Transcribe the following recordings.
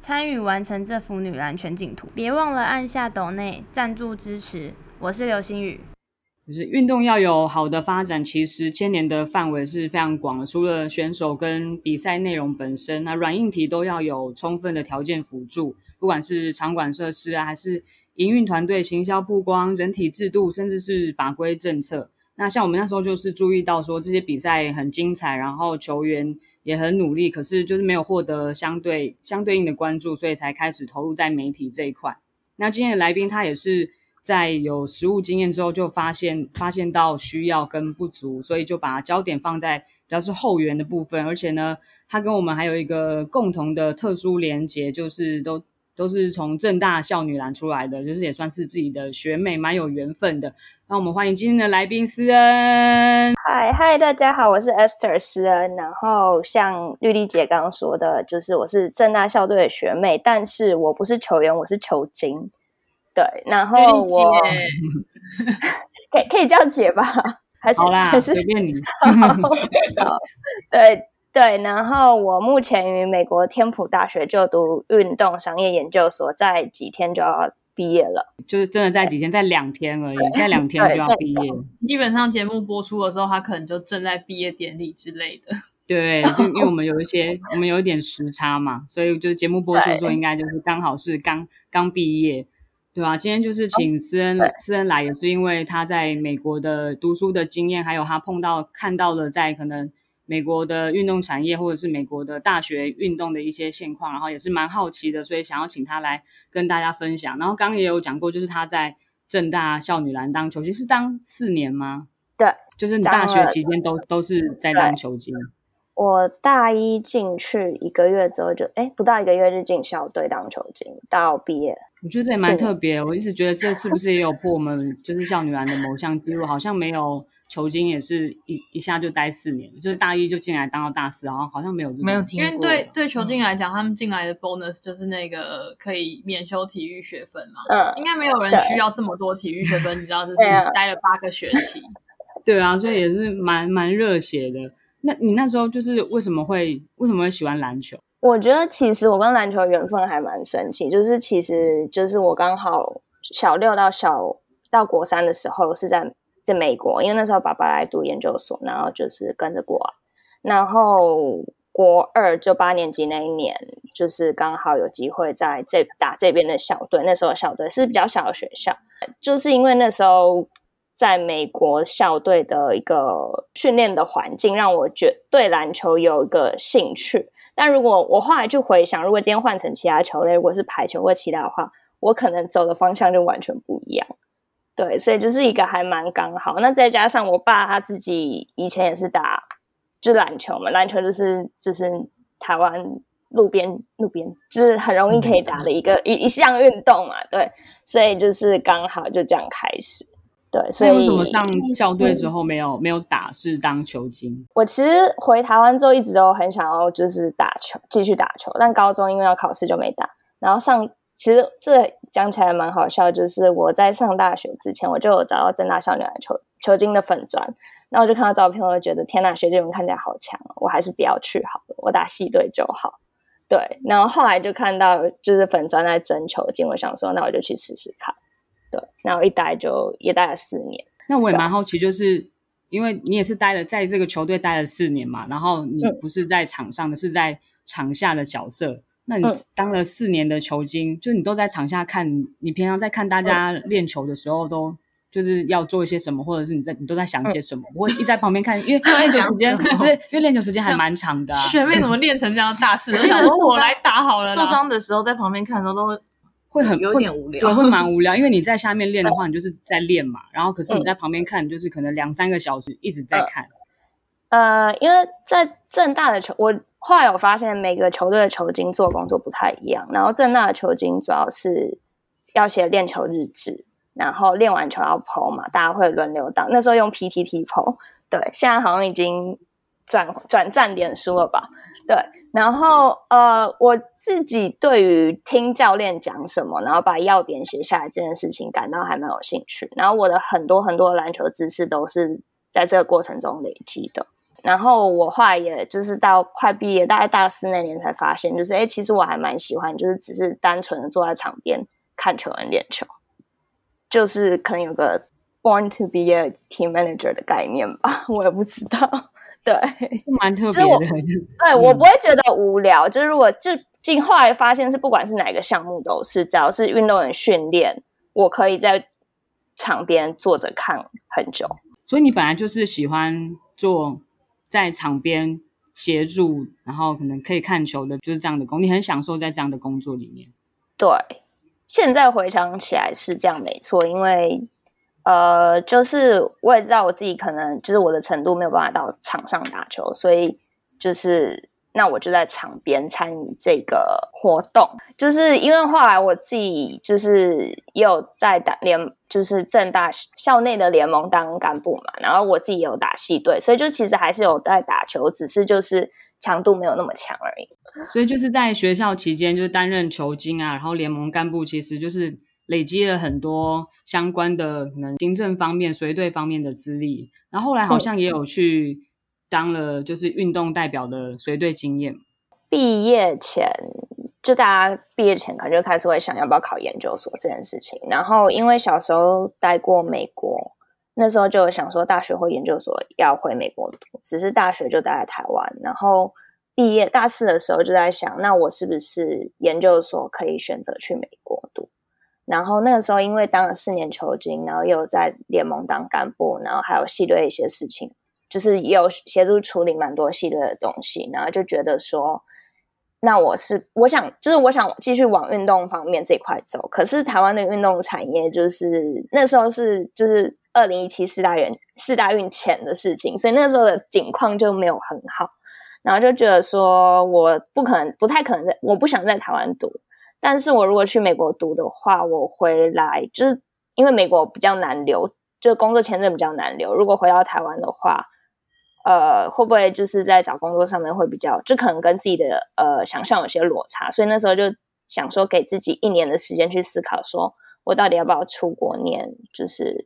参与完成这幅女篮全景图，别忘了按下抖内赞助支持。我是刘星宇。就是运动要有好的发展，其实牵连的范围是非常广的。除了选手跟比赛内容本身，那软硬体都要有充分的条件辅助，不管是场馆设施啊，还是营运团队、行销曝光、整体制度，甚至是法规政策。那像我们那时候就是注意到说这些比赛很精彩，然后球员也很努力，可是就是没有获得相对相对应的关注，所以才开始投入在媒体这一块。那今天的来宾他也是在有实务经验之后，就发现发现到需要跟不足，所以就把焦点放在比较是后援的部分。而且呢，他跟我们还有一个共同的特殊连结，就是都都是从正大校女篮出来的，就是也算是自己的学妹，蛮有缘分的。那我们欢迎今天的来宾思恩。嗨嗨，大家好，我是 Esther 思恩。然后像绿丽姐刚刚说的，就是我是正大校队的学妹，但是我不是球员，我是球精。对，然后我 可以可以叫姐吧？还是好啦，还是随便你。好，对对，然后我目前于美国天普大学就读运动商业研究所，在几天就要毕业了。就是真的在几天，在两天而已，在两天就要毕业。基本上节目播出的时候，他可能就正在毕业典礼之类的。对，就因为我们有一些，我们有一点时差嘛，所以就是节目播出的时候，应该就是刚好是刚刚毕业，对吧？今天就是请思恩对思恩来，也是因为他在美国的读书的经验，还有他碰到看到了在可能美国的运动产业或者是美国的大学运动的一些现况，然后也是蛮好奇的，所以想要请他来跟大家分享。然后刚刚也有讲过，就是他在正大校女篮当球星，是当四年吗？对，就是你大学期间都都是在当球星。我大一进去一个月之后就，哎，不到一个月就进校队当球精，到毕业。我觉得这也蛮特别，我一直觉得这是不是也有破我们就是校女篮的某项记录？好像没有球精也是一一下就待四年，就是大一就进来当到大四，然后好像没有没有听过，因为对对球经来讲，他们进来的 bonus 就是那个可以免修体育学分嘛。嗯，应该没有人需要这么多体育学分，你知道，就是待了八个学期。对啊，所以也是蛮蛮热血的。那你那时候就是为什么会为什么会喜欢篮球？我觉得其实我跟篮球缘分还蛮神奇，就是其实就是我刚好小六到小到国三的时候是在在美国，因为那时候爸爸来读研究所，然后就是跟着过，然后国二就八年级那一年，就是刚好有机会在这打这边的校队，那时候校队是比较小的学校，就是因为那时候在美国校队的一个训练的环境，让我觉对篮球有一个兴趣。但如果我后来去回想，如果今天换成其他球类，如果是排球或其他的话，我可能走的方向就完全不一样。对，所以就是一个还蛮刚好。那再加上我爸他自己以前也是打就篮球嘛，篮球就是就是台湾路边路边就是很容易可以打的一个一一项运动嘛。对，所以就是刚好就这样开始。对，所以那为什么上校队之后没有没有打是当球精？我其实回台湾之后一直都很想要就是打球，继续打球，但高中因为要考试就没打。然后上其实这讲起来蛮好笑，就是我在上大学之前我就有找到正大校女篮球球精的粉砖，然后我就看到照片，我就觉得天呐，学弟们看起来好强哦，我还是不要去好了，我打系队就好。对，然后后来就看到就是粉砖在征球精，我想说那我就去试试看。对，然后一待就也待了四年。那我也蛮好奇，就是因为你也是待了在这个球队待了四年嘛，然后你嗯不是在场上的，是在场下的角色。那你嗯当了四年的球精，就你都在场下看，你平常在看大家练球的时候都。就是要做一些什么，或者是你在你都在想一些什么？不会一在旁边看，因为 练球时间，对，因为练球时间还蛮长的、啊。学妹怎么练成这样大四？我来打好了。受伤的时候在旁边看的时候都会 会很有会点无聊对，会蛮无聊。因为你在下面练的话，你就是在练嘛，然后可是你在旁边看，就是可能两三个小时一直在看。呃，因为在正大的球，我后来我发现每个球队的球经做工作不太一样，然后正大的球经主要是要写练球日志，然后练完球要剖嘛，大家会轮流当。那时候用 PTT 剖，对，现在好像已经转转战脸书了吧？对，然后呃，我自己对于听教练讲什么，然后把要点写下来这件事情，感到还蛮有兴趣。然后我的很多很多篮球知识都是在这个过程中累积的。然后我后来也就是到快毕业，大概大四那年才发现，就是哎，其实我还蛮喜欢，就是只是单纯的坐在场边看球人练球，就是可能有个 born to be a team manager 的概念吧，我也不知道。对，蛮特别的。对，我不会觉得无聊。就是如果就进后来发现是不管是哪个项目都是，只要是运动员训练，我可以在场边坐着看很久。所以你本来就是喜欢做在场边协助，然后可能可以看球的，就是这样的工，你很享受在这样的工作里面。对，现在回想起来是这样，没错，因为。呃，就是我也知道我自己可能就是我的程度没有办法到场上打球，所以就是那我就在场边参与这个活动。就是因为后来我自己就是也有在打联，就是正大校内的联盟当干部嘛，然后我自己有打系队，所以就其实还是有在打球，只是就是强度没有那么强而已。所以就是在学校期间就是担任球经啊，然后联盟干部，其实就是。累积了很多相关的可能行政方面、随队方面的资历，然后后来好像也有去当了就是运动代表的随队经验。毕业前就大家毕业前可能就开始会想要不要考研究所这件事情，然后因为小时候待过美国，那时候就想说大学或研究所要回美国读，只是大学就待在台湾，然后毕业大四的时候就在想，那我是不是研究所可以选择去美国读？然后那个时候，因为当了四年球经，然后又在联盟当干部，然后还有系队一些事情，就是也有协助处理蛮多系列的东西，然后就觉得说，那我是我想，就是我想继续往运动方面这块走。可是台湾的运动产业，就是那时候是就是二零一七四大运四大运前的事情，所以那时候的景况就没有很好，然后就觉得说，我不可能，不太可能在，我不想在台湾读。但是我如果去美国读的话，我回来就是因为美国比较难留，就工作签证比较难留。如果回到台湾的话，呃，会不会就是在找工作上面会比较，就可能跟自己的呃想象有些落差。所以那时候就想说，给自己一年的时间去思考，说我到底要不要出国念，就是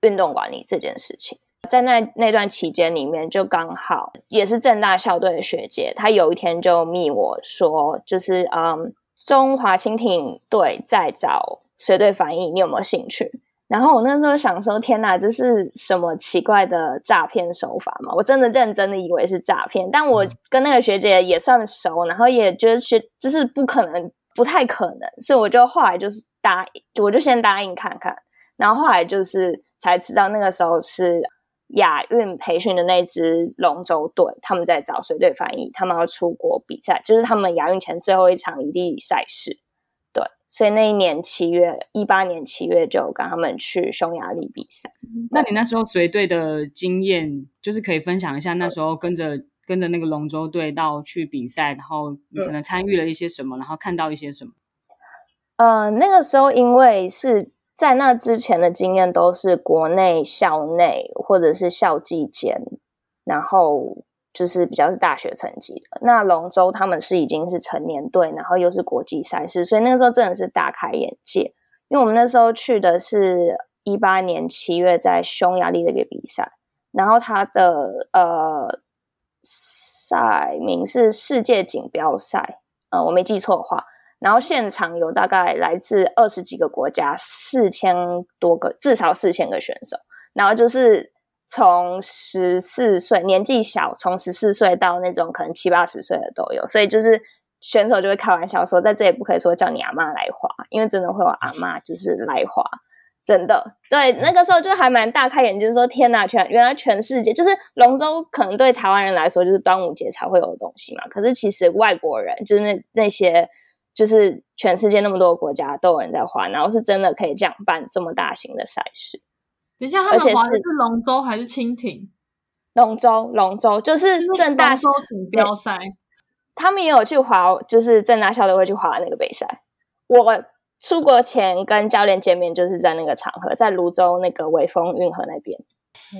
运动管理这件事情。在那那段期间里面，就刚好也是正大校队的学姐，她有一天就密我说，就是嗯。中华蜻蜓队在找随队翻译，你有没有兴趣？然后我那时候想说，天哪，这是什么奇怪的诈骗手法嘛？我真的认真的以为是诈骗，但我跟那个学姐也算熟，然后也觉得学就是不可能，不太可能，所以我就后来就是答应，我就先答应看看，然后后来就是才知道那个时候是。亚运培训的那支龙舟队，他们在找随队翻译，他们要出国比赛，就是他们亚运前最后一场一地赛事。对，所以那一年七月，一八年七月就跟他们去匈牙利比赛。那你那时候随队的经验，就是可以分享一下，那时候跟着跟着那个龙舟队到去比赛，然后你可能参与了一些什么，然后看到一些什么？呃，那个时候因为是。在那之前的经验都是国内校内或者是校际间，然后就是比较是大学成绩的。那龙舟他们是已经是成年队，然后又是国际赛事，所以那个时候真的是大开眼界。因为我们那时候去的是一八年七月在匈牙利的一个比赛，然后它的呃赛名是世界锦标赛，呃，我没记错的话。然后现场有大概来自二十几个国家，四千多个，至少四千个选手。然后就是从十四岁年纪小，从十四岁到那种可能七八十岁的都有。所以就是选手就会开玩笑说，在这里不可以说叫你阿妈来滑，因为真的会有阿妈就是来滑，真的。对，那个时候就还蛮大开眼界，说天哪，全原来全世界就是龙舟，可能对台湾人来说就是端午节才会有的东西嘛。可是其实外国人就是那那些。就是全世界那么多国家都有人在滑，然后是真的可以这样办这么大型的赛事。等一下，他们滑的是龙舟还是蜻蜓？龙舟，龙舟就是正大锦标赛。他们也有去滑，就是正大校队会去滑那个比赛。我出国前跟教练见面，就是在那个场合，在泸州那个微风运河那边。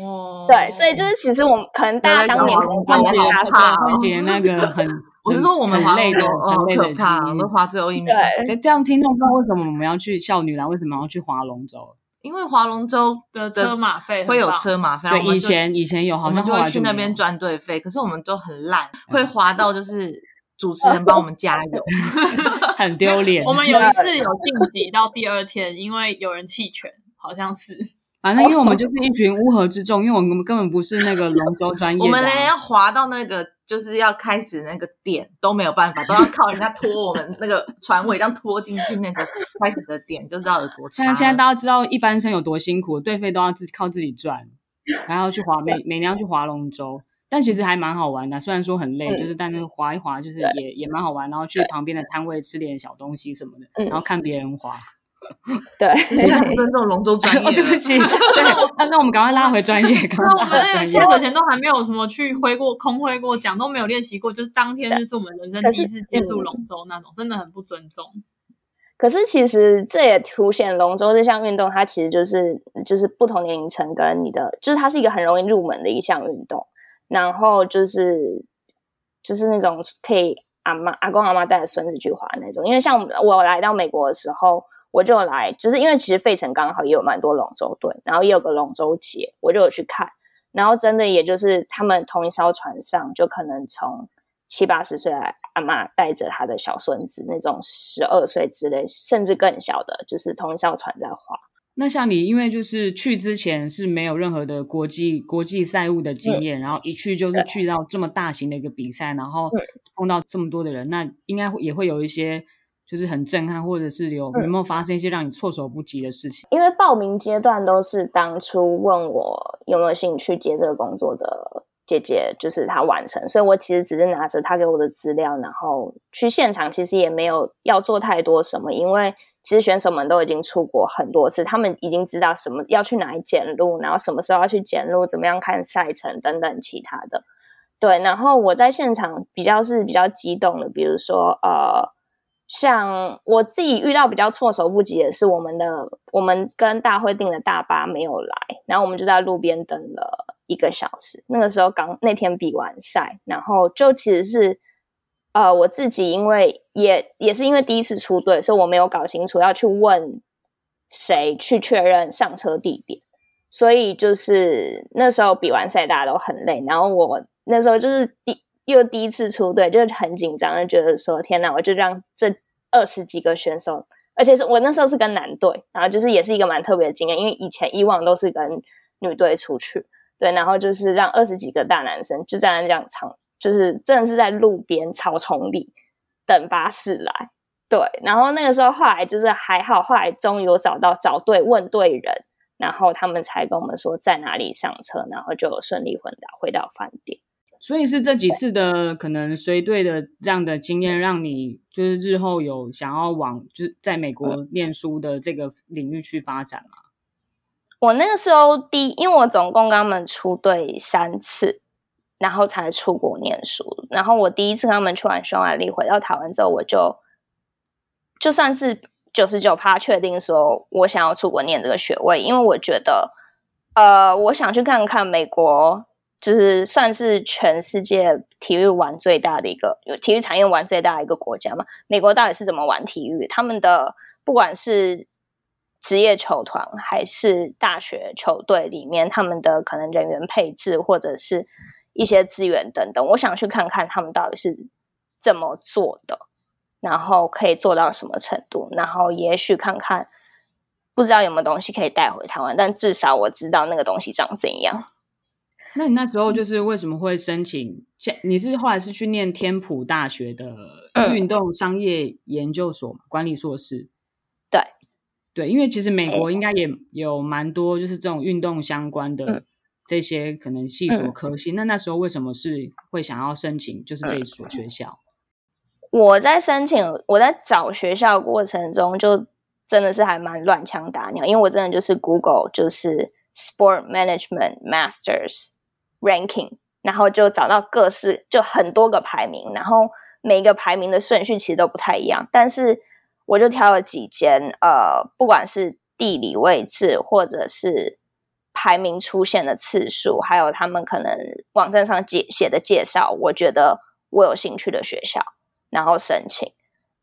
哦，对，所以就是其实我们可能大家当年可能看得差差，慧姐那个很，我是说我们滑很累很累的可怕，经历都滑最后一秒。对，这这样听众不知道为什么我们要去校女篮，为什么要去划龙舟？因为划龙舟的车马费会有车马费，对，以前以前有，好我像就会去那边赚队费，可是我们都很烂，会划到就是主持人帮我们加油。很丢脸。我们有一次有晋级到第二天，因为有人弃权，好像是。反正因为我们就是一群乌合之众，因为我们根本不是那个龙舟专业我们连要滑到那个就是要开始那个点都没有办法，都要靠人家拖我们那个船尾，这样拖进去那个开始的点，就知道有多差了。现在现在大家知道一般生有多辛苦，队费都要自靠自己赚，然后去划每每年要去划龙舟，但其实还蛮好玩的。虽然说很累，嗯就是但是划一划就是也也蛮好玩，然后去旁边的摊位吃点小东西什么的，嗯然后看别人划。对，尊重龙舟专业哦，对不。起，对，那那我们赶快拉回专业，赶那我们那个下。水前都还没有什么去挥过空挥过桨，都没有练习过，就是当天就是我们人生第一次接触龙舟那种，真的很不尊重。可是其实这也凸显龙舟这项运动，它其实就是就是不同年龄层跟你的，就是它是一个很容易入门的一项运动。然后就是就是那种可以阿妈阿公阿妈带着孙子去滑那种。因为像我来到美国的时候，我就来，就是因为其实费城刚好也有蛮多龙舟队，然后也有个龙舟节，我就有去看。然后真的也就是他们同一艘船上，就可能从七八十岁的阿妈带着他的小孙子，那种十二岁之类，甚至更小的，就是同一艘船在划。那像你，因为就是去之前是没有任何的国际国际赛务的经验，然后一去就是去到这么大型的一个比赛，然后嗯碰到这么多的人，那应该会也会有一些就是很震撼，或者是有嗯有没有发生一些让你措手不及的事情？因为报名阶段都是当初问我有没有兴趣接这个工作的姐姐，就是她完成，所以我其实只是拿着她给我的资料，然后去现场，其实也没有要做太多什么，因为其实选手们都已经出国很多次，他们已经知道什么要去哪里检录，然后什么时候要去检录，怎么样看赛程等等其他的。对，然后我在现场比较是比较激动的，比如说呃，像我自己遇到比较措手不及的是，我们的我们跟大会订的大巴没有来，然后我们就在路边等了一个小时。那个时候刚那天比完赛，然后就其实是呃我自己，因为也也是因为第一次出队，所以我没有搞清楚要去问谁去确认上车地点，所以就是那时候比完赛大家都很累，然后我那时候就是第又第一次出队，就很紧张，就觉得说天哪，我就让这二十几个选手，而且是我那时候是跟男队，然后就是也是一个蛮特别的经验，因为以前以往都是跟女队出去，对，然后就是让二十几个大男生就站在那样场，就是真的是在路边草丛里等巴士来，对，然后那个时候后来就是还好，后来终于有找到找对问对人，然后他们才跟我们说在哪里上车，然后就顺利回到回到饭店。所以是这几次的可能随队的这样的经验，让你就是日后有想要往就是在美国念书的这个领域去发展吗？我那个时候第，因为我总共跟他们出队三次，然后才出国念书。然后我第一次跟他们去完匈牙利，回到台湾之后，我就就算是九十九趴确定说我想要出国念这个学位，因为我觉得，呃，我想去看看美国，就是算是全世界体育玩最大的一个，有体育产业玩最大的一个国家嘛。美国到底是怎么玩体育？他们的不管是职业球团还是大学球队里面，他们的可能人员配置或者是一些资源等等，我想去看看他们到底是怎么做的，然后可以做到什么程度，然后也许看看不知道有没有东西可以带回台湾，但至少我知道那个东西长怎样。那你那时候就是为什么会申请？现你是后来是去念天普大学的嗯运动商业研究所嘛，管理硕士。对对，因为其实美国应该也有蛮多就是这种运动相关的嗯这些可能系所嗯科系。那那时候为什么是会想要申请就是这一所学校？我在申请，我在找学校过程中，就真的是还蛮乱枪打鸟，因为我真的就是 Google 就是 Sport Management Masters Ranking，然后就找到各式就很多个排名，然后每一个排名的顺序其实都不太一样，但是我就挑了几间，呃，不管是地理位置或者是排名出现的次数，还有他们可能网站上写写的介绍，我觉得我有兴趣的学校，然后申请。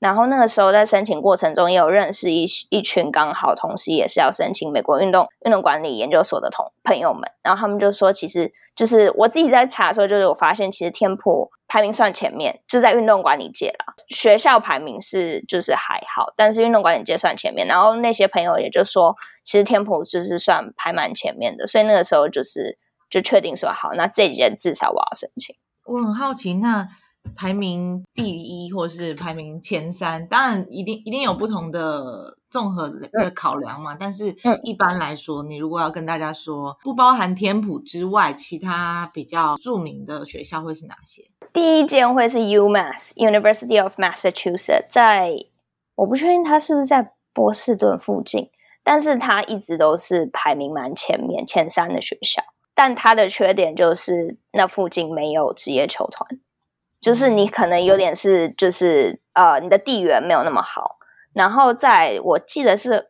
然后那个时候在申请过程中，也有认识一一群刚好同时也是要申请美国运动运动管理研究所的同朋友们。然后他们就说，其实就是我自己在查的时候，就是我发现其实天普排名算前面，就在运动管理界了。学校排名是就是还好，但是运动管理界算前面。然后那些朋友也就说，其实天普就是算排蛮前面的。所以那个时候就是就确定说，好，那这几间至少我要申请。我很好奇，那。排名第一或是排名前三，当然一定一定有不同的综合的考量嘛。但是一般来说，你如果要跟大家说，不包含天普之外，其他比较著名的学校会是哪些？第一间会是 UMass University of Massachusetts，在我不确定它是不是在波士顿附近，但是它一直都是排名蛮前面前三的学校。但它的缺点就是那附近没有职业球团。就是你可能有点是，就是呃，你的地缘没有那么好。然后在我记得是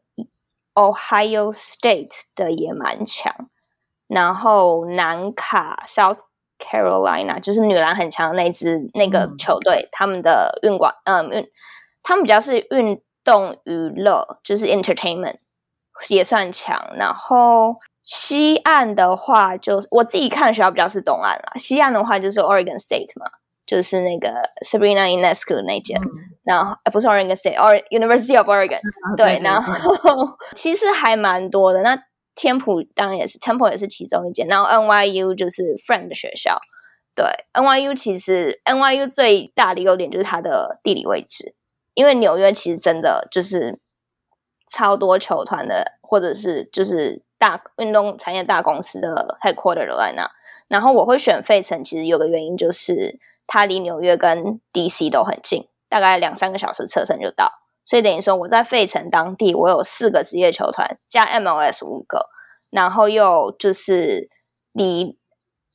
Ohio State 的也蛮强。然后南卡 South Carolina 就是女篮很强的那支那个球队，他们的运管嗯运，他们比较是运动娱乐，就是 entertainment 也算强。然后西岸的话，就我自己看的学校比较是东岸啦。西岸的话就是 Oregon State 嘛。就是那个 Sabrina Ionescu 那间，然后不是 Oregon State，or University of Oregon，对，然后其实还蛮多的。那天普当然也是，Temple 也是其中一间。然后 NYU 就是 Friend 的学校，对，NYU 其实 NYU 最大的优点就是它的地理位置，因为纽约其实真的就是超多球团的，或者是就是大运动产业大公司的 headquarter 都在那。然后我会选费城，其实有个原因就是。它离纽约跟 DC 都很近，大概两三个小时车程就到。所以等于说我在费城当地，我有四个职业球团加 MLS 五个，然后又就是离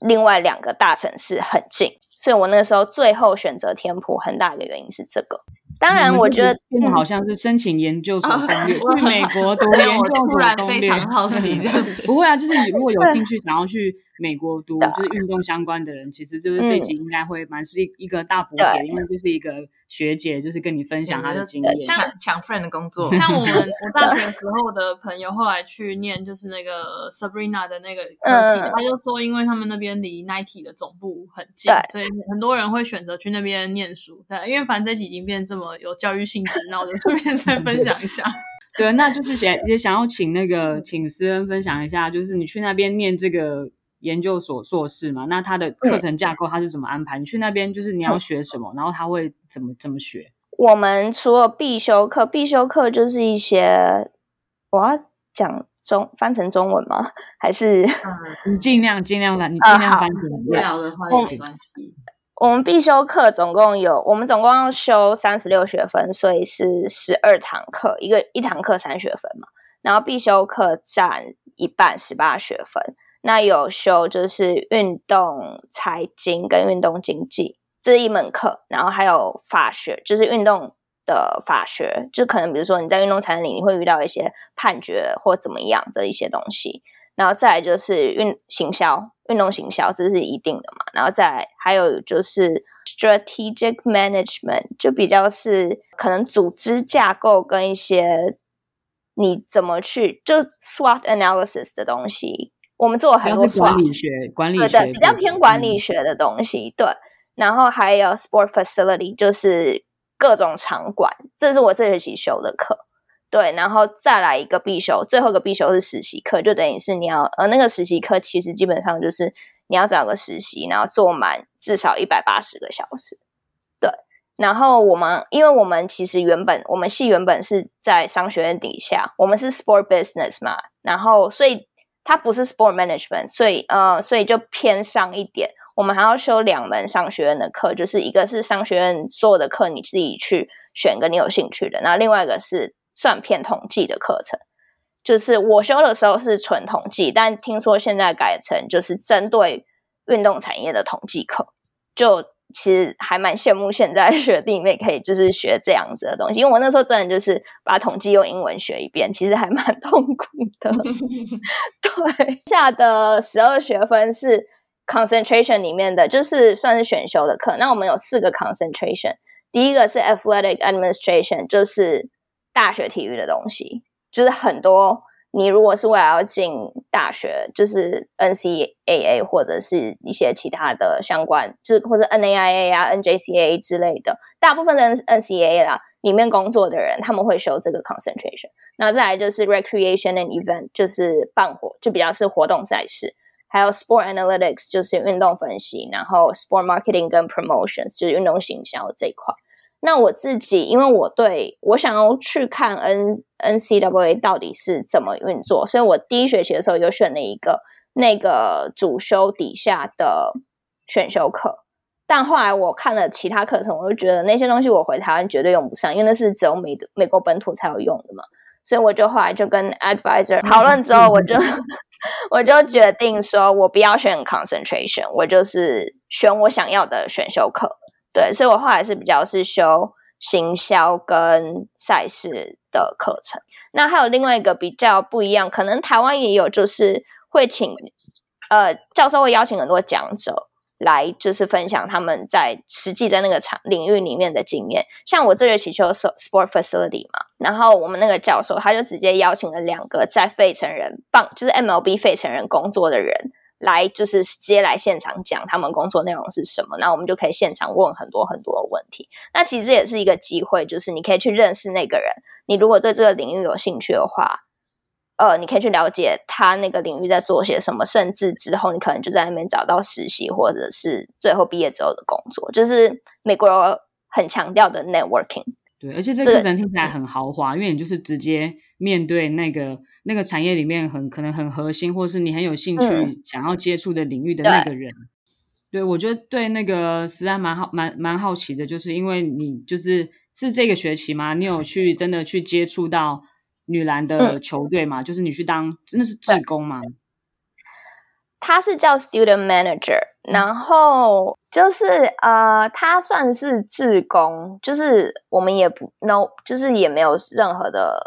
另外两个大城市很近。所以我那个时候最后选择天普，很大的原因是这个。当然，我觉得好像是申请研究所攻略，去美国读 研究所攻略。好奇这样子，不会啊，就是你如果有兴趣想要去。美国读就是运动相关的人，其实就是这集应该会蛮是一一个大补点，因为就是一个学姐，就是跟你分享她的经验，像抢 friend 的工作。像我们 我大学时候的朋友，后来去念就是那个 Sabrina 的那个科系，他就说，因为他们那边离 Nike 的总部很近，所以很多人会选择去那边念书。对，因为反正这集已经变这么有教育性质，那我就顺便再分享一下。对，那就是想也想要请那个请思恩分享一下，就是你去那边念这个。研究所硕士嘛，那他的课程架构他是怎么安排？你去那边就是你要学什么，然后他会怎么怎么学？我们除了必修课，必修课就是一些我要讲中翻成中文吗？还是你尽量尽量的，你尽量 翻成不了的话也没关系。我们必修课总共有，我们总共要修三十六学分，所以是十二堂课，一个一堂课三学分嘛。然后必修课占一半，十八学分。那有修就是运动财经跟运动经济这一门课，然后还有法学，就是运动的法学，就可能比如说你在运动产业里你会遇到一些判决或怎么样的一些东西，然后再来就是运行销，运动行销这是一定的嘛，然后再还有就是 strategic management，就比较是可能组织架构跟一些你怎么去就 SWOT analysis 的东西。我们做了很多管理学，管理学比较偏管理学的东西，对。然后还有 sport facility，就是各种场馆，这是我这学期修的课，对。然后再来一个必修，最后一个必修是实习课，就等于是你要呃那个实习课，其实基本上就是你要找个实习，然后做满至少一百八十个小时，对。然后我们因为我们其实原本我们系原本是在商学院底下，我们是 sport business 嘛，然后所以。它不是 sport management，所以呃，所以就偏上一点。我们还要修两门商学院的课，就是一个是商学院做的课，你自己去选个你有兴趣的，然后另外一个是算偏统计的课程。就是我修的时候是纯统计，但听说现在改成就是针对运动产业的统计课，就其实还蛮羡慕现在学弟妹可以就是学这样子的东西，因为我那时候真的就是把统计用英文学一遍，其实还蛮痛苦的。对，下的十二学分是 concentration 里面的，就是算是选修的课。那我们有四个 concentration，第一个是 athletic administration，就是大学体育的东西，就是很多。你如果是为了要进大学，就是 NCAA 或者是一些其他的相关，就是或者 NAIA 啊、NJCA 之类的，大部分的 NCAA 啦里面工作的人，他们会修这个 concentration。那再来就是 recreation and event，就是办活，就比较是活动赛事，还有 sport analytics，就是运动分析，然后 sport marketing 跟 promotions，就是运动行销这一块。那我自己，因为我对我想要去看 N N C W A 到底是怎么运作，所以我第一学期的时候就选了一个那个主修底下的选修课。但后来我看了其他课程，我就觉得那些东西我回台湾绝对用不上，因为那是只有美美国本土才有用的嘛。所以我就后来就跟 advisor 讨论之后，我就 我就决定说我不要选 concentration，我就是选我想要的选修课。对，所以我后来是比较是修行销跟赛事的课程。那还有另外一个比较不一样，可能台湾也有，就是会请呃教授会邀请很多讲者来，就是分享他们在实际在那个场领域里面的经验。像我这学期修 sport facility 嘛，然后我们那个教授他就直接邀请了两个在费城人棒，就是 MLB 费城人工作的人。来就是直接来现场讲他们工作内容是什么，那我们就可以现场问很多很多的问题。那其实也是一个机会，就是你可以去认识那个人。你如果对这个领域有兴趣的话，呃，你可以去了解他那个领域在做些什么，甚至之后你可能就在那边找到实习，或者是最后毕业之后的工作。就是美国很强调的 networking。对，而且这个课程听起来很豪华，因为你就是直接面对那个。那个产业里面很可能很核心，或者是你很有兴趣想要接触的领域的那个人，对我觉得对那个实在蛮好蛮蛮好奇的，就是因为你就是是这个学期吗？你有去真的去接触到女篮的球队吗？就是你去当真的是志工吗？他是叫 student manager，然后就是呃，他算是志工，就是我们也不 no，就是也没有任何的。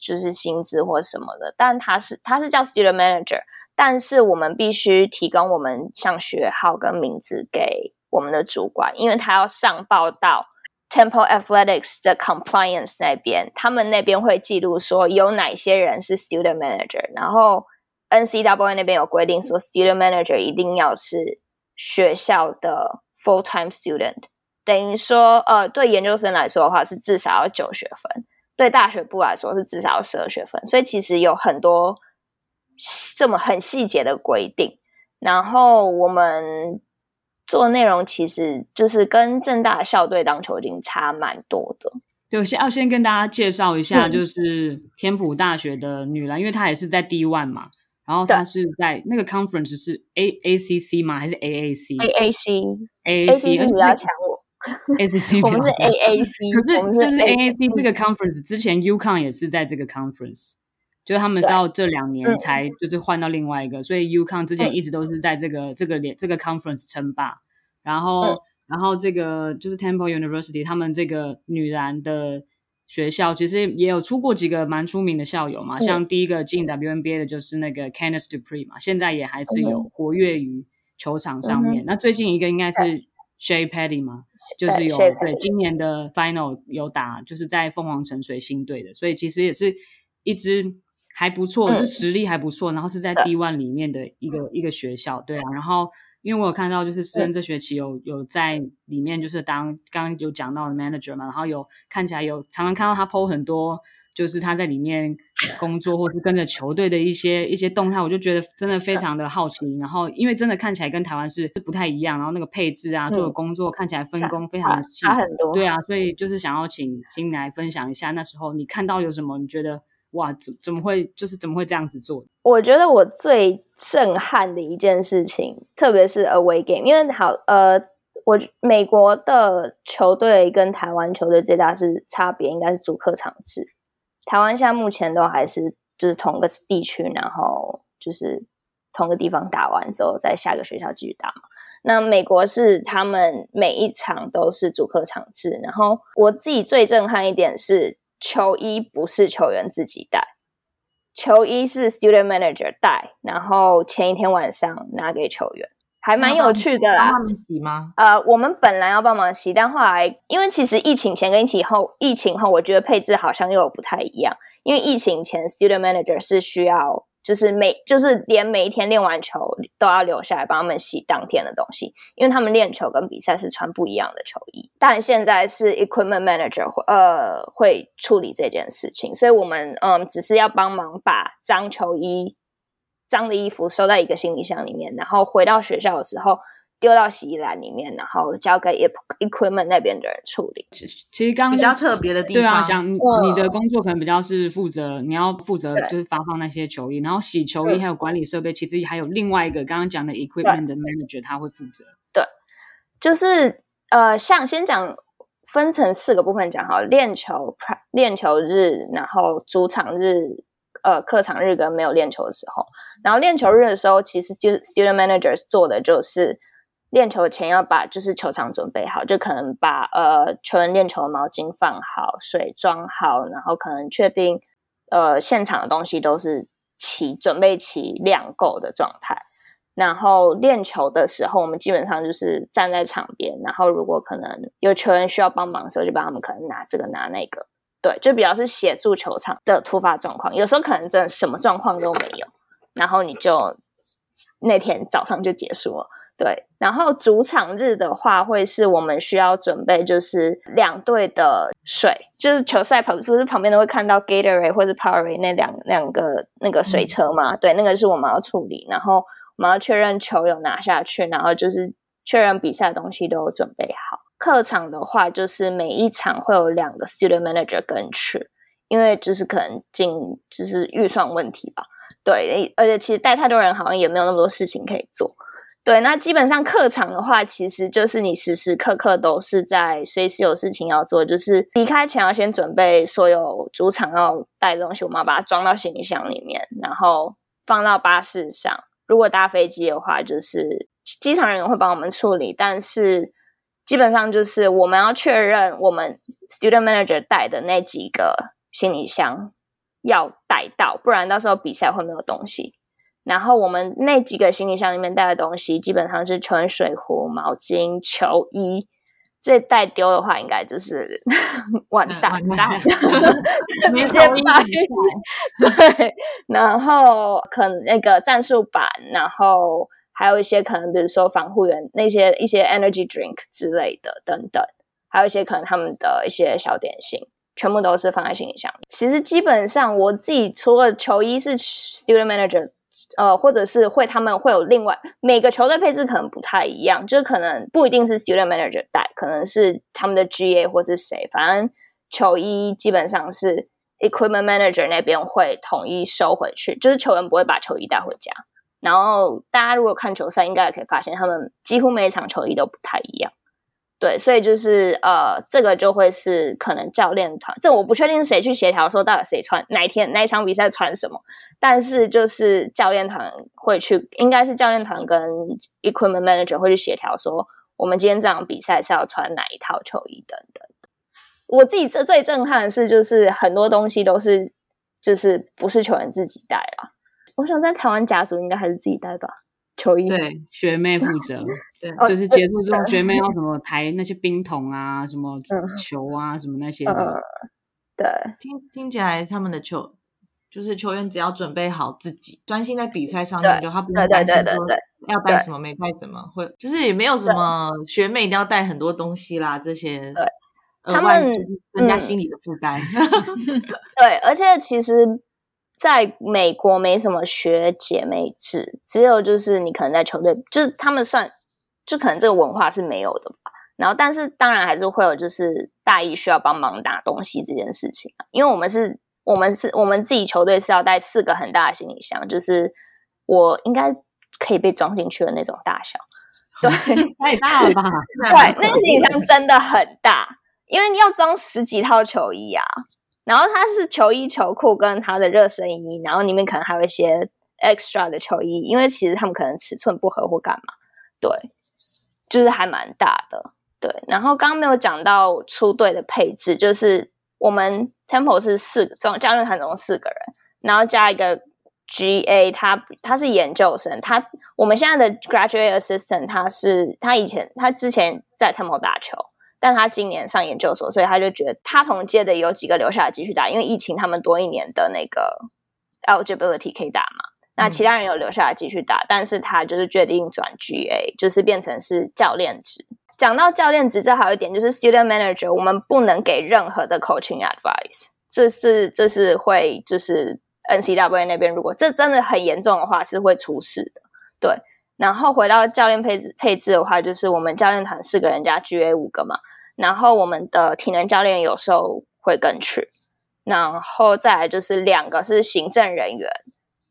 就是薪资或什么的，但他是他是叫 student manager，但是我们必须提供我们像学号跟名字给我们的主管，因为他要上报到 Temple Athletics 的 compliance 那边，他们那边会记录说有哪些人是 student manager，然后 NCWA 那边有规定说 student manager 一定要是学校的 full time student，等于说呃对研究生来说的话是至少要九学分。对大学部来说是至少要十二学分，所以其实有很多这么很细节的规定。然后我们做内容其实就是跟正大校队当球经差蛮多的。对，先要先跟大家介绍一下，就是天普大学的女篮，因为她也是在 D One 嘛，然后他是在那个 Conference 是 A A C C 吗？还是 A A C？A A C A A C 比较强我。A C C，我们是 A A C，可是就是 A A C 这个 conference 之前 UConn 也是在这个 conference，就是他们到这两年才就是换到另外一个，所以 UConn 之前一直都是在这个这个连这个 conference 称霸。然后然后这个就是 Temple University，他们这个女篮的学校其实也有出过几个蛮出名的校友嘛，像第一个进 WNBA 的就是那个 Candice Dupree 嘛，现在也还是有活跃于球场上面。那最近一个应该是 Shay Patty 嘛？就是有对今年的 final 有打，就是在凤凰城水星队的，所以其实也是一支还不错，就实力还不错，然后是在 D one 里面的一个一个学校，对啊。然后因为我有看到，就是私人这学期有有在里面，就是当刚刚有讲到的 manager 嘛，然后有看起来有常常看到他 PO 很多。就是他在里面工作，或是跟着球队的一些一些动态，我就觉得真的非常的好奇。然后，因为真的看起来跟台湾是不太一样，然后那个配置啊，做的工作看起来分工非常的细，差很多。对啊，所以就是想要请新来分享一下，那时候你看到有什么？你觉得哇，怎怎么会就是怎么会这样子做？我觉得我最震撼的一件事情，特别是 away game，因为好呃，我美国的球队跟台湾球队最大是差别，应该是主客场制。台湾现在目前都还是就是同个地区，然后就是同个地方打完之后，在下个学校继续打嘛。那美国是他们每一场都是主客场制，然后我自己最震撼一点是球衣不是球员自己带，球衣是 student manager 带，然后前一天晚上拿给球员。还蛮有趣的啦。他们洗吗？呃，我们本来要帮忙洗，但后来因为其实疫情前跟疫情后，疫情后我觉得配置好像又不太一样。因为疫情前，student manager 是需要就是每就是连每一天练完球都要留下来帮他们洗当天的东西，因为他们练球跟比赛是穿不一样的球衣。但现在是 equipment manager 呃会处理这件事情，所以我们嗯只是要帮忙把脏球衣。脏的衣服收在一个行李箱里面，然后回到学校的时候丢到洗衣篮里面，然后交给 equipment 那边的人处理。其实刚刚比较特别的地方，对啊，想你的工作可能比较是负责，你要负责就是发放那些球衣，然后洗球衣还有管理设备，其实还有另外一个刚刚讲的 equipment 的 manager 他会负责。对，就是呃，像先讲分成四个部分讲哈，练球练球日，然后主场日。呃，客场日跟没有练球的时候，然后练球日的时候，其实就 student managers 做的就是练球前要把就是球场准备好，就可能把呃球员练球的毛巾放好，水装好，然后可能确定呃现场的东西都是齐准备齐量够的状态。然后练球的时候，我们基本上就是站在场边，然后如果可能有球员需要帮忙的时候，就帮他们可能拿这个拿那个。对，就比较是协助球场的突发状况，有时候可能真的什么状况都没有，然后你就那天早上就结束了。对，然后主场日的话，会是我们需要准备，就是两队的水，就是球赛旁不是旁边都会看到 Gatorade 或者 Powerade 那两两个那个水车嘛？对，那个是我们要处理，然后我们要确认球有拿下去，然后就是确认比赛的东西都有准备好。客场的话，就是每一场会有两个 student manager 跟去，因为就是可能进就是预算问题吧。对，而且其实带太多人好像也没有那么多事情可以做。对，那基本上客场的话，其实就是你时时刻刻都是在随时有事情要做，就是离开前要先准备所有主场要带的东西，我们要把它装到行李箱里面，然后放到巴士上。如果搭飞机的话，就是机场人员会帮我们处理，但是。基本上就是我们要确认我们 student manager 带的那几个行李箱要带到，不然到时候比赛会没有东西。然后我们那几个行李箱里面带的东西，基本上是纯水壶、毛巾、球衣。这带丢的话，应该就是 完蛋，完蛋，直接卖。对，然后可能那个战术板，然后。还有一些可能，比如说防护员那些一些 energy drink 之类的等等，还有一些可能他们的一些小点心，全部都是放在行李箱。其实基本上我自己除了球衣是 student manager，呃，或者是会他们会有另外每个球队配置可能不太一样，就是可能不一定是 student manager 带，可能是他们的 GA 或是谁，反正球衣基本上是 equipment manager 那边会统一收回去，就是球员不会把球衣带回家。然后大家如果看球赛，应该也可以发现，他们几乎每一场球衣都不太一样。对，所以就是呃，这个就会是可能教练团，这我不确定是谁去协调，说到底谁穿哪天哪一场比赛穿什么。但是就是教练团会去，应该是教练团跟 equipment manager 会去协调，说我们今天这场比赛是要穿哪一套球衣等等。我自己最最震撼的是，就是很多东西都是就是不是球员自己带啊。我想在台湾甲组应该还是自己带吧，球衣对学妹负责，对，就是结束之后学妹要 什么抬那些冰桶啊，什么球啊，什么那些的。对，听听起来他们的球就是球员只要准备好自己，专心在比赛上面，就他不用担心说要带什么没带什么，会就是也没有什么学妹一定要带很多东西啦，这些对，他们增加心理的负担。对，而且其实。在美国没什么学姐妹制，只有就是你可能在球队，就是他们算，就可能这个文化是没有的吧。然后，但是当然还是会有，就是大一需要帮忙拿东西这件事情啊。因为我们是，我们是我们自己球队是要带四个很大的行李箱，就是我应该可以被装进去的那种大小。对，太大了吧？对，那个行李箱真的很大，因为要装十几套球衣啊。然后它是球衣、球裤跟它的热身衣，然后里面可能还有一些 extra 的球衣，因为其实他们可能尺寸不合或干嘛。对，就是还蛮大的。对，然后刚刚没有讲到出队的配置，就是我们 Temple 是四个，总教练团总共四个人，然后加一个 GA，他他是研究生，他我们现在的 Graduate Assistant，他是他以前他之前在 Temple 打球，但他今年上研究所，所以他就觉得他同届的有几个留下来继续打，因为疫情他们多一年的那个 eligibility 可以打嘛，那其他人有留下来继续打，但是他就是决定转 GA，就是变成是教练职。讲到教练职，这还有一点就是 student manager，我们不能给任何的 coaching advice，这是这是会就是 NCW 那边如果这真的很严重的话是会出事的。对，然后回到教练配置配置的话，就是我们教练团四个人加 GA 五个嘛，然后我们的体能教练有时候会跟去，然后再来就是两个是行政人员，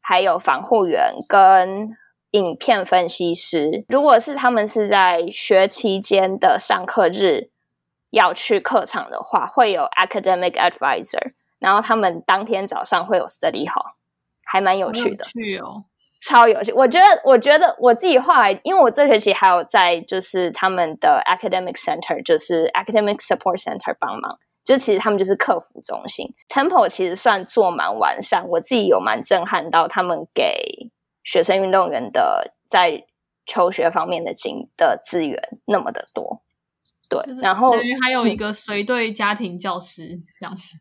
还有防护员跟。影片分析师，如果是他们是在学期间的上课日要去课场的话，会有 academic advisor，然后他们当天早上会有 study hall，还蛮有趣的，趣哦，超有趣。我觉得，我觉得我自己后来，因为我这学期还有在就是他们的 academic center，就是 academic support center 帮忙，就其实他们就是客服中心。Temple 其实算做蛮完善，我自己有蛮震撼到他们给。学生运动员的在求学方面的经的资源那么的多，对，然后等于还有一个随队家庭教师这样子，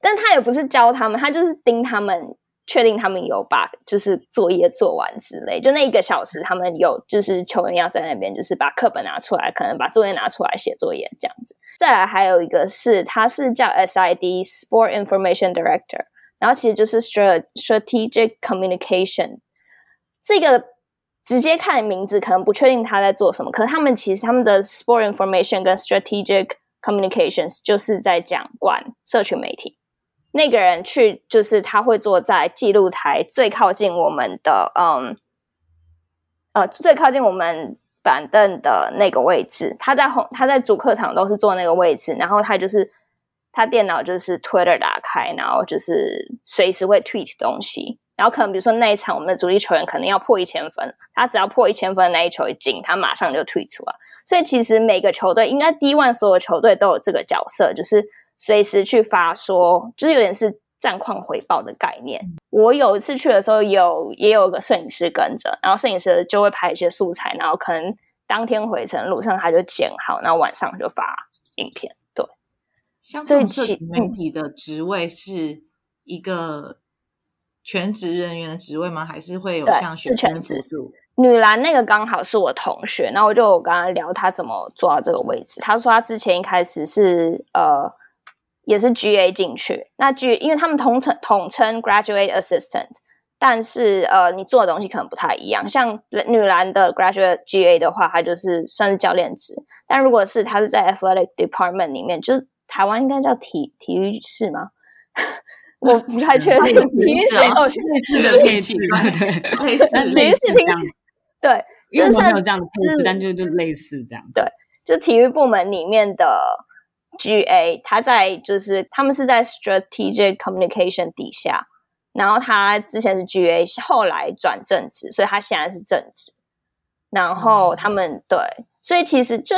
但他也不是教他们，他就是盯他们，确定他们有把就是作业做完之类。就那一个小时，他们有就是球员要在那边，就是把课本拿出来，可能把作业拿出来写作业这样子。再来还有一个是，他是叫 SID Sport Information Director，然后其实就是 Strategic Communication。这个直接看名字可能不确定他在做什么，可是他们其实他们的 sport information 跟 strategic communications 就是在讲管社群媒体。那个人去就是他会坐在记录台最靠近我们的嗯呃最靠近我们板凳的那个位置。他在红他在主客场都是坐那个位置，然后他就是他电脑就是 Twitter 打开，然后就是随时会 tweet 东西。然后可能比如说那一场我们的主力球员可能要破一千分，他只要破一千分那一球一进，他马上就退出了。所以其实每个球队应该 D one 所有球队都有这个角色，就是随时去发说，就是有点是战况回报的概念。我有一次去的时候，有也有个摄影师跟着，然后摄影师就会拍一些素材，然后可能当天回程路上他就剪好，然后晚上就发影片。对，所以其媒体的职位是一个。全职人员的职位吗？还是会有像学生辅助？女篮那个刚好是我同学，然后我就跟他聊他怎么做到这个位置。他说他之前一开始是呃也是 GA 进去，那 G 因为他们统称统称 Graduate Assistant，但是呃你做的东西可能不太一样。像女篮的 Graduate GA 的话，它就是算是教练职；但如果是他是在 Athletic Department 里面，就是台湾应该叫体体育室吗？我不太确定，体育室哦，类似的配置，对，体育室听起对，就是没有这样的配置，但就就类似这样。对，就体育部门里面的 GA，他在就是他们是在 Strategic Communication 底下，然后他之前是 GA，后来转正职，所以他现在是正职。然后他们对，所以其实就。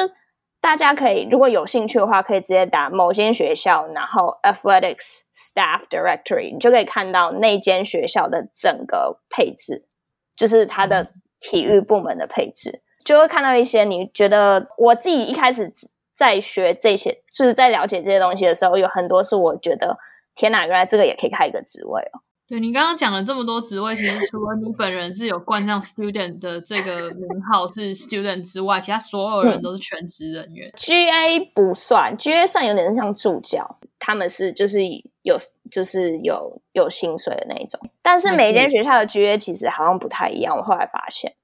大家可以如果有兴趣的话，可以直接打某间学校，然后 athletics staff directory，你就可以看到那间学校的整个配置，就是它的体育部门的配置，就会看到一些你觉得我自己一开始在学这些，就是在了解这些东西的时候，有很多是我觉得天哪，原来这个也可以开一个职位哦。对你刚刚讲了这么多职位，其实除了你本人是有冠上 student 的这个名号是 student 之外，其他所有人都是全职人员。GA 不算，GA 算有点像助教，他们是就是有就是有有薪水的那一种。但是每间学校的 GA 其实好像不太一样，我后来发现。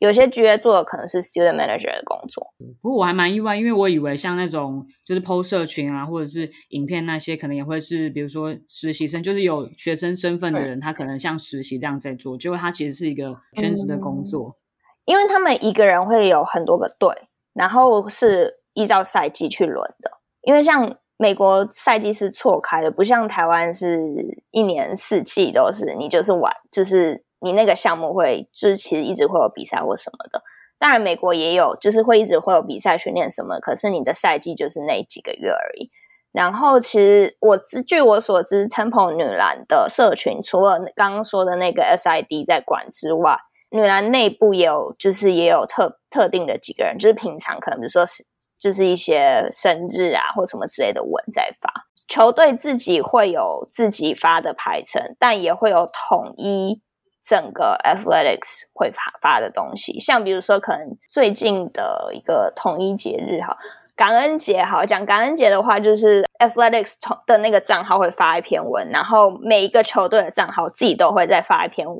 有些职业做的可能是 student manager 的工作，不过我还蛮意外，因为我以为像那种就是 PO 社群啊，或者是影片那些，可能也会是比如说实习生，就是有学生身份的人，他可能像实习这样在做，结果他其实是一个全职的工作，因为他们一个人会有很多个队，然后是依照赛季去轮的，因为像美国赛季是错开的，不像台湾是一年四季都是你就是玩就是。你那个项目会，就是其实一直会有比赛或什么的，当然美国也有，就是会一直会有比赛训练什么，可是你的赛季就是那几个月而已。然后其实我据我所知，Temple 女篮的社群除了刚刚说的那个 SID 在管之外，女篮内部也有，就是也有特特定的几个人，就是平常可能比如说是就是一些生日啊或什么之类的文在发。球队自己会有自己发的排程，但也会有统一整个 Athletics 会发发的东西。像比如说，可能最近的一个统一节日哈。感恩节好讲，感恩节的话，就是 Athletics 的那个账号会发一篇文，然后每一个球队的账号自己都会再发一篇文，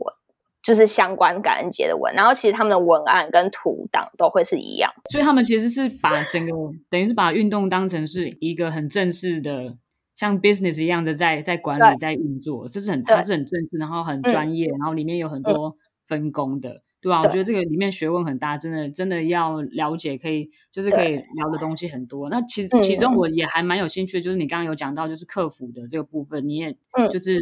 就是相关感恩节的文。然后其实他们的文案跟图档都会是一样，所以他们其实是把整个等于是把运动当成是一个很正式的，像 business 一样的在在管理在运作，这是很它是很正式，然后很专业，然后里面有很多分工的。对啊，我觉得这个里面学问很大，真的真的要了解，可以就是可以聊的东西很多。那其实其中我也还蛮有兴趣的，就是你刚刚有讲到就是客服的这个部分，你也就是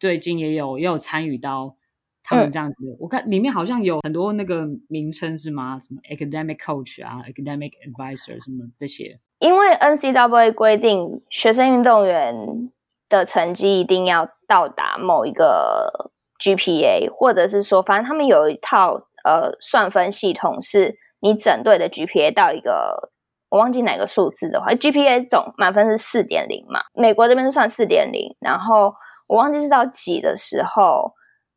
最近也有也有参与到他们这样子。我看里面好像有很多那个名称是吗？什么 academic coach 啊，academic advisor 什么这些？因为 NCAA 规定学生运动员的成绩一定要到达某一个。GPA，或者是说，反正他们有一套呃算分系统，是你整队的 GPA 到一个我忘记哪个数字的话，GPA 总满分是四点零嘛，美国这边是算四点零，然后我忘记是到几的时候，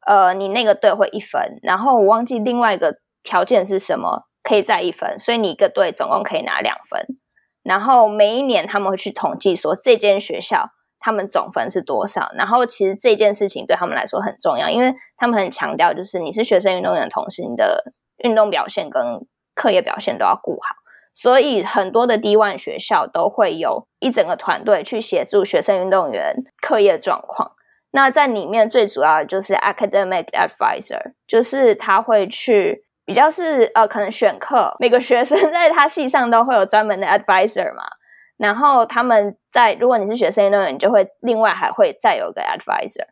呃，你那个队会一分，然后我忘记另外一个条件是什么，可以再一分，所以你一个队总共可以拿两分，然后每一年他们会去统计说这间学校。他们总分是多少？然后其实这件事情对他们来说很重要，因为他们很强调，就是你是学生运动员同时，你的运动表现跟课业表现都要顾好。所以很多的 D one 学校都会有一整个团队去协助学生运动员课业状况。那在里面最主要的就是 academic advisor，就是他会去比较是呃可能选课，每个学生 在他系上都会有专门的 advisor 嘛。然后他们在，如果你是学生运动员，你就会另外还会再有个 advisor。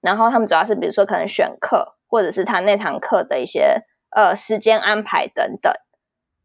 然后他们主要是比如说可能选课，或者是他那堂课的一些呃时间安排等等，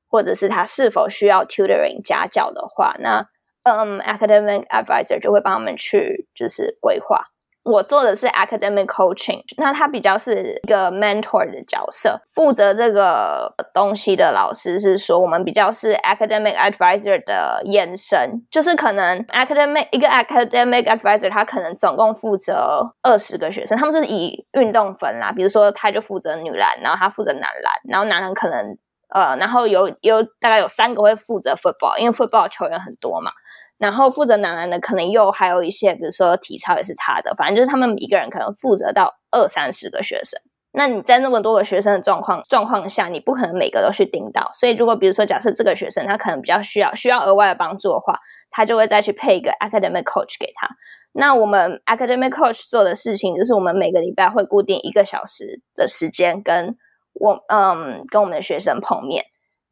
或者是他是否需要 tutoring 家教的话，那嗯 academic advisor 就会帮他们去就是规划。我做的是 academic coaching，那他比较是一个 mentor 的角色，负责这个东西的老师是说，我们比较是 academic advisor 的延伸，就是可能 academic 一个 academic advisor，他可能总共负责二十个学生，他们是以运动分啦，比如说他就负责女篮，然后他负责男篮，然后男篮可能呃，然后有有大概有三个会负责 football，因为 football 球员很多嘛。然后负责男篮的可能又还有一些，比如说体操也是他的，反正就是他们一个人可能负责到二三十个学生。那你在那么多个学生的状况状况下，你不可能每个都去盯到。所以如果比如说假设这个学生他可能比较需要需要额外的帮助的话，他就会再去配一个 academic coach 给他。那我们 academic coach 做的事情就是我们每个礼拜会固定一个小时的时间跟我嗯跟我们的学生碰面。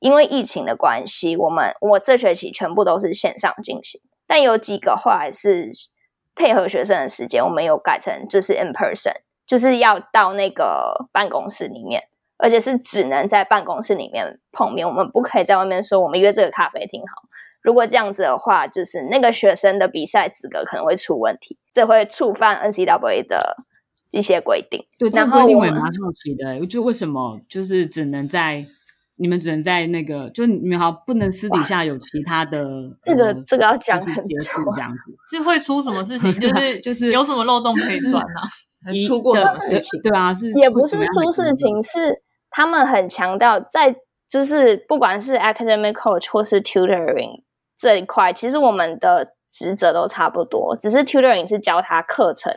因为疫情的关系，我们我这学期全部都是线上进行，但有几个后来是配合学生的时间，我们有改成就是 in person，就是要到那个办公室里面，而且是只能在办公室里面碰面，我们不可以在外面说我们约这个咖啡厅好。如果这样子的话，就是那个学生的比赛资格可能会出问题，这会触犯 N C W A 的一些规定。对，这个规定我也蛮好奇的，就为什么就是只能在。你们只能在那个，就你们好不能私底下有其他的。这个这个要讲很久，这样子是会出什么事情？就是就是有什么漏洞可以钻呢？出过什么事情？对啊，是也不是出事情，是他们很强调在，就是不管是 academic coach 或是 tutoring 这一块，其实我们的职责都差不多，只是 tutoring 是教他课程。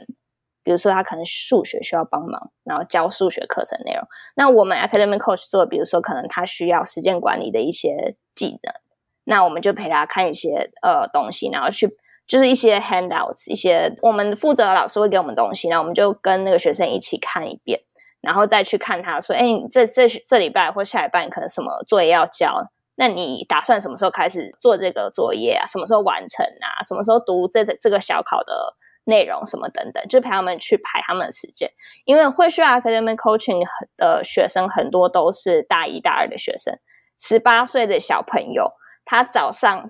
比如说，他可能数学需要帮忙，然后教数学课程内容。那我们 academic coach 做，比如说，可能他需要时间管理的一些技能，那我们就陪他看一些呃东西，然后去就是一些 handouts，一些我们负责的老师会给我们东西，然后我们就跟那个学生一起看一遍，然后再去看他说，哎，这这这礼拜或下礼拜可能什么作业要交？那你打算什么时候开始做这个作业啊？什么时候完成啊？什么时候读这这个小考的？内容什么等等，就陪他们去排他们的时间。因为会去 academic coaching 的学生很多都是大一、大二的学生，十八岁的小朋友，他早上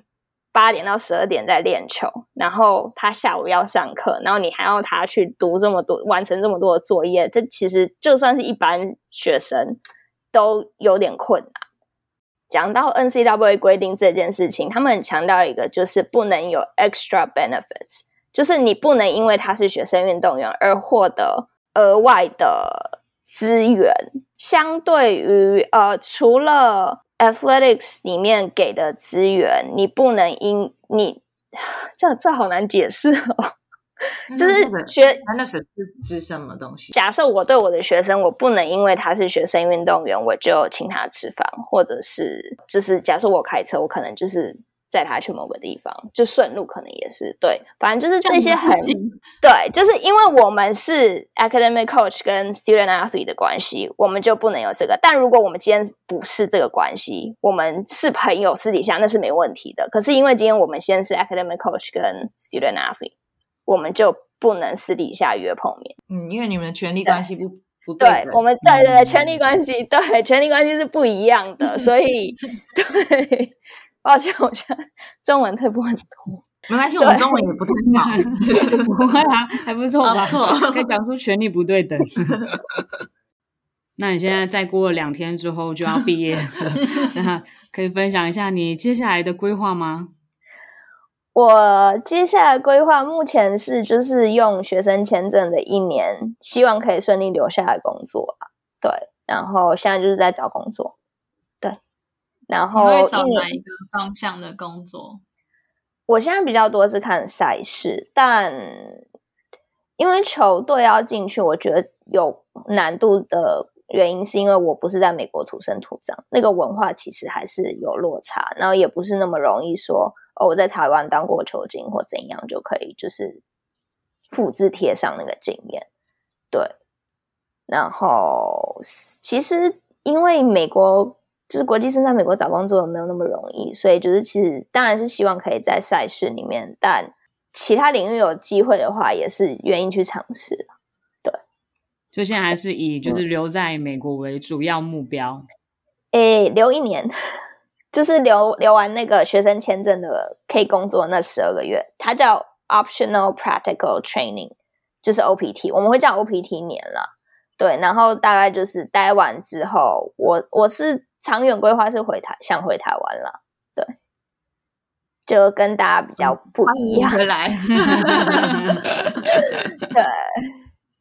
八点到十二点在练球，然后他下午要上课，然后你还要他去读这么多、完成这么多的作业，这其实就算是一般学生都有点困难。讲到 N C W A 规定这件事情，他们很强调一个，就是不能有 extra benefits，就是你不能因为他是学生运动员而获得额外的资源。相对于呃，除了 athletics 里面给的资源，你不能因你这这好难解释哦。就是学 benefit 是指什么东西？假设我对我的学生，我不能因为他是学生运动员，我就请他吃饭，或者是就是假设我开车，我可能就是载他去某个地方，就顺路可能也是对，反正就是这些很 对，就是因为我们是 academic coach 跟 student athlete 的关系，我们就不能有这个。但如果我们今天不是这个关系，我们是朋友，私底下那是没问题的。可是因为今天我们先是 academic coach 跟 student athlete。我们就不能私底下约碰面，嗯，因为你们的权利关系不不对，我们对对对，权利关系对权利关系是不一样的，所以 对，抱歉，我现在中文退步很多，没关系，我们中文也不太好，不会啊，还不错吧？可以讲出权利不对等。那你现在再过两天之后就要毕业，那可以分享一下你接下来的规划吗？我接下来规划目前是就是用学生签证的一年，希望可以顺利留下来工作啊。对，然后现在就是在找工作。对，然后找哪一个方向的工作？我现在比较多是看赛事，但因为球队要进去，我觉得有难度的原因是因为我不是在美国土生土长，那个文化其实还是有落差，然后也不是那么容易说。哦，我在台湾当过球精或怎样就可以，就是复制贴上那个经验。对，然后其实因为美国就是国际生在美国找工作没有那么容易，所以就是其实当然是希望可以在赛事里面，但其他领域有机会的话，也是愿意去尝试。对，所以现在还是以就是留在美国为主要目标。诶，留一年。就是留留完那个学生签证的，可以工作那十二个月，它叫 optional practical training，就是 OPT，我们会叫 OPT 年了。对，然后大概就是待完之后，我我是长远规划是回台，想回台湾了。对，就跟大家比较不一样。回来。对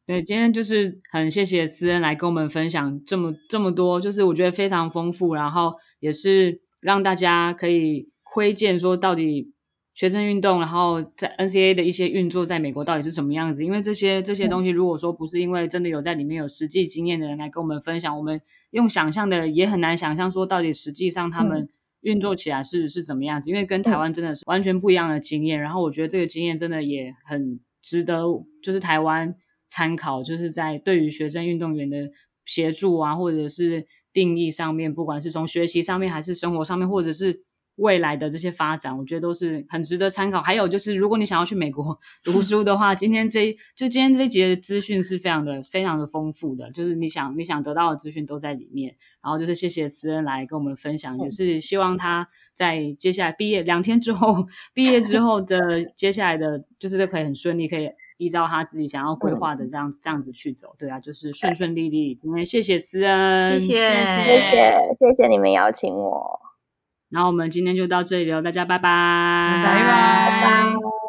对，今天就是很谢谢思恩来跟我们分享这么这么多，就是我觉得非常丰富，然后也是。让大家可以窥见说，到底学生运动，然后在 NCA 的一些运作，在美国到底是什么样子？因为这些这些东西，如果说不是因为真的有在里面有实际经验的人来跟我们分享，我们用想象的也很难想象说，到底实际上他们运作起来是是怎么样子？因为跟台湾真的是完全不一样的经验。然后我觉得这个经验真的也很值得，就是台湾参考，就是在对于学生运动员的协助啊，或者是。定义上面，不管是从学习上面，还是生活上面，或者是未来的这些发展，我觉得都是很值得参考。还有就是，如果你想要去美国 读书的话，今天这就今天这节的资讯是非常的、非常的丰富的，就是你想你想得到的资讯都在里面。然后就是谢谢思恩来跟我们分享，也是希望他在接下来毕业两天之后，毕业之后的接下来的，就是都可以很顺利，可以。依照他自己想要规划的这样子这样子去走，对啊，就是顺顺利利。因为谢谢思恩，谢谢谢谢谢谢你们邀请我。然后我们今天就到这里了大家拜拜。拜拜。